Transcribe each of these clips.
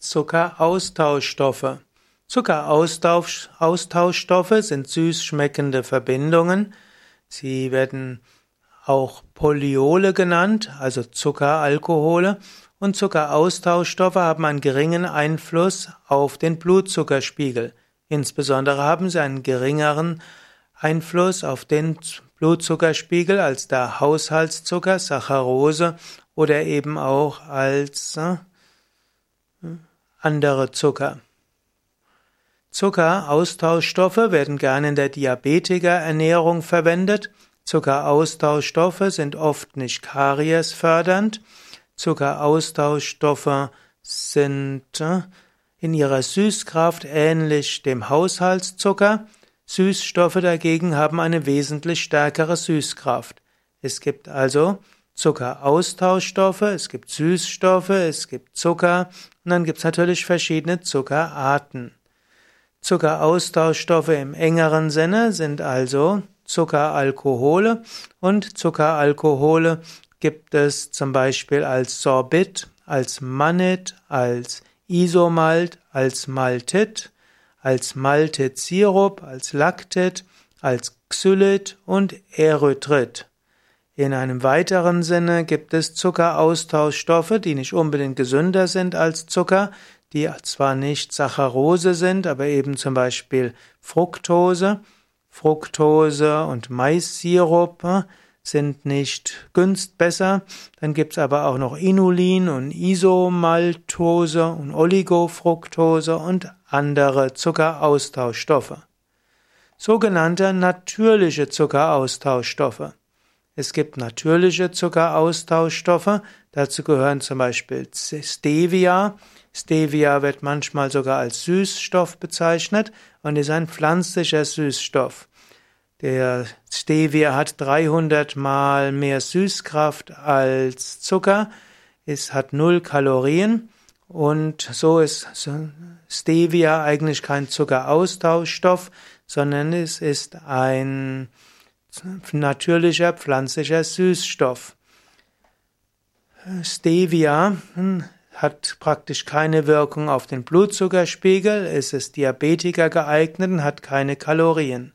Zuckeraustauschstoffe. Zuckeraustauschstoffe sind süß schmeckende Verbindungen. Sie werden auch Polyole genannt, also Zuckeralkohole, und Zuckeraustauschstoffe haben einen geringen Einfluss auf den Blutzuckerspiegel. Insbesondere haben sie einen geringeren Einfluss auf den Blutzuckerspiegel als der Haushaltszucker, Saccharose oder eben auch als äh, andere Zucker. Zuckeraustauschstoffe werden gerne in der Diabetikerernährung verwendet. Zuckeraustauschstoffe sind oft nicht kariesfördernd. Zuckeraustauschstoffe sind äh, in ihrer Süßkraft ähnlich dem Haushaltszucker. Süßstoffe dagegen haben eine wesentlich stärkere Süßkraft. Es gibt also Zuckeraustauschstoffe, es gibt Süßstoffe, es gibt Zucker und dann gibt es natürlich verschiedene Zuckerarten. Zuckeraustauschstoffe im engeren Sinne sind also Zuckeralkohole und Zuckeralkohole gibt es zum Beispiel als Sorbit, als Mannit, als Isomalt, als Maltit, als Maltit-Sirup, als Lactit, als Xylit und Erythrit. In einem weiteren Sinne gibt es Zuckeraustauschstoffe, die nicht unbedingt gesünder sind als Zucker, die zwar nicht Saccharose sind, aber eben zum Beispiel Fructose. Fructose und Maissirup sind nicht günst besser. Dann gibt's aber auch noch Inulin und Isomaltose und Oligofructose und andere Zuckeraustauschstoffe. Sogenannte natürliche Zuckeraustauschstoffe. Es gibt natürliche Zuckeraustauschstoffe, dazu gehören zum Beispiel Stevia. Stevia wird manchmal sogar als Süßstoff bezeichnet und ist ein pflanzlicher Süßstoff. Der Stevia hat 300 mal mehr Süßkraft als Zucker, es hat null Kalorien und so ist Stevia eigentlich kein Zuckeraustauschstoff, sondern es ist ein natürlicher pflanzlicher Süßstoff. Stevia hm, hat praktisch keine Wirkung auf den Blutzuckerspiegel, es ist Diabetiker geeignet und hat keine Kalorien.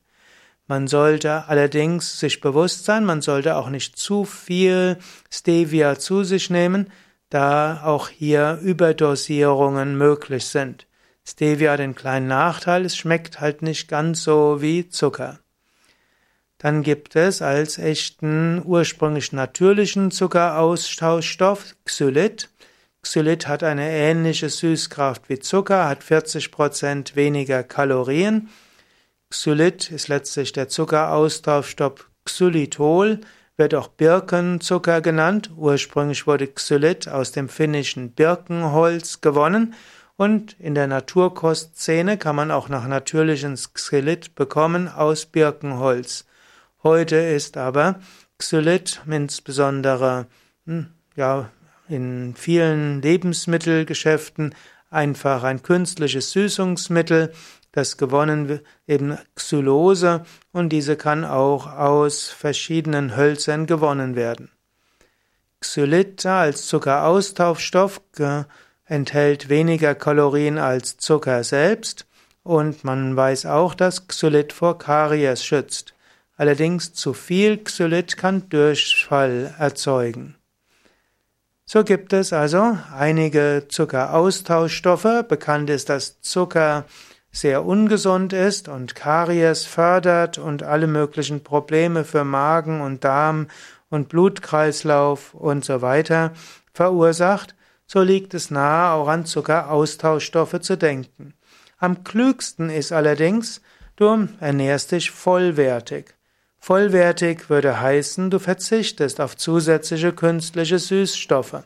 Man sollte allerdings sich bewusst sein, man sollte auch nicht zu viel Stevia zu sich nehmen, da auch hier Überdosierungen möglich sind. Stevia hat den kleinen Nachteil, es schmeckt halt nicht ganz so wie Zucker. Dann gibt es als echten ursprünglich natürlichen Zuckeraustauschstoff Xylit. Xylit hat eine ähnliche Süßkraft wie Zucker, hat 40% weniger Kalorien. Xylit ist letztlich der Zuckeraustauschstoff Xylitol, wird auch Birkenzucker genannt. Ursprünglich wurde Xylit aus dem finnischen Birkenholz gewonnen und in der Naturkostszene kann man auch nach natürlichen Xylit bekommen aus Birkenholz. Heute ist aber Xylit insbesondere hm, ja, in vielen Lebensmittelgeschäften einfach ein künstliches Süßungsmittel, das gewonnen wird, eben Xylose, und diese kann auch aus verschiedenen Hölzern gewonnen werden. Xylit als Zuckeraustauschstoff enthält weniger Kalorien als Zucker selbst und man weiß auch, dass Xylit vor Karies schützt. Allerdings zu viel Xylit kann Durchfall erzeugen. So gibt es also einige Zuckeraustauschstoffe. Bekannt ist, dass Zucker sehr ungesund ist und Karies fördert und alle möglichen Probleme für Magen und Darm und Blutkreislauf und so weiter verursacht, so liegt es nahe, auch an Zuckeraustauschstoffe zu denken. Am klügsten ist allerdings, du ernährst dich vollwertig. Vollwertig würde heißen, du verzichtest auf zusätzliche künstliche Süßstoffe.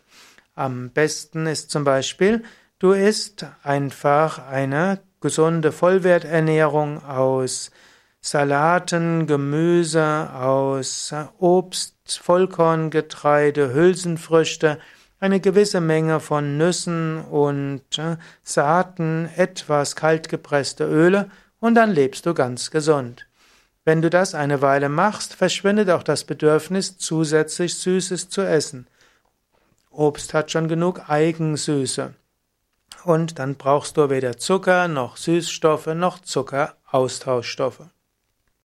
Am besten ist zum Beispiel, du isst einfach eine gesunde Vollwerternährung aus Salaten, Gemüse, aus Obst, Vollkorngetreide, Hülsenfrüchte, eine gewisse Menge von Nüssen und äh, Saaten, etwas kaltgepresste Öle und dann lebst du ganz gesund. Wenn du das eine Weile machst, verschwindet auch das Bedürfnis, zusätzlich Süßes zu essen. Obst hat schon genug Eigensüße. und dann brauchst du weder Zucker noch Süßstoffe noch Zuckeraustauschstoffe.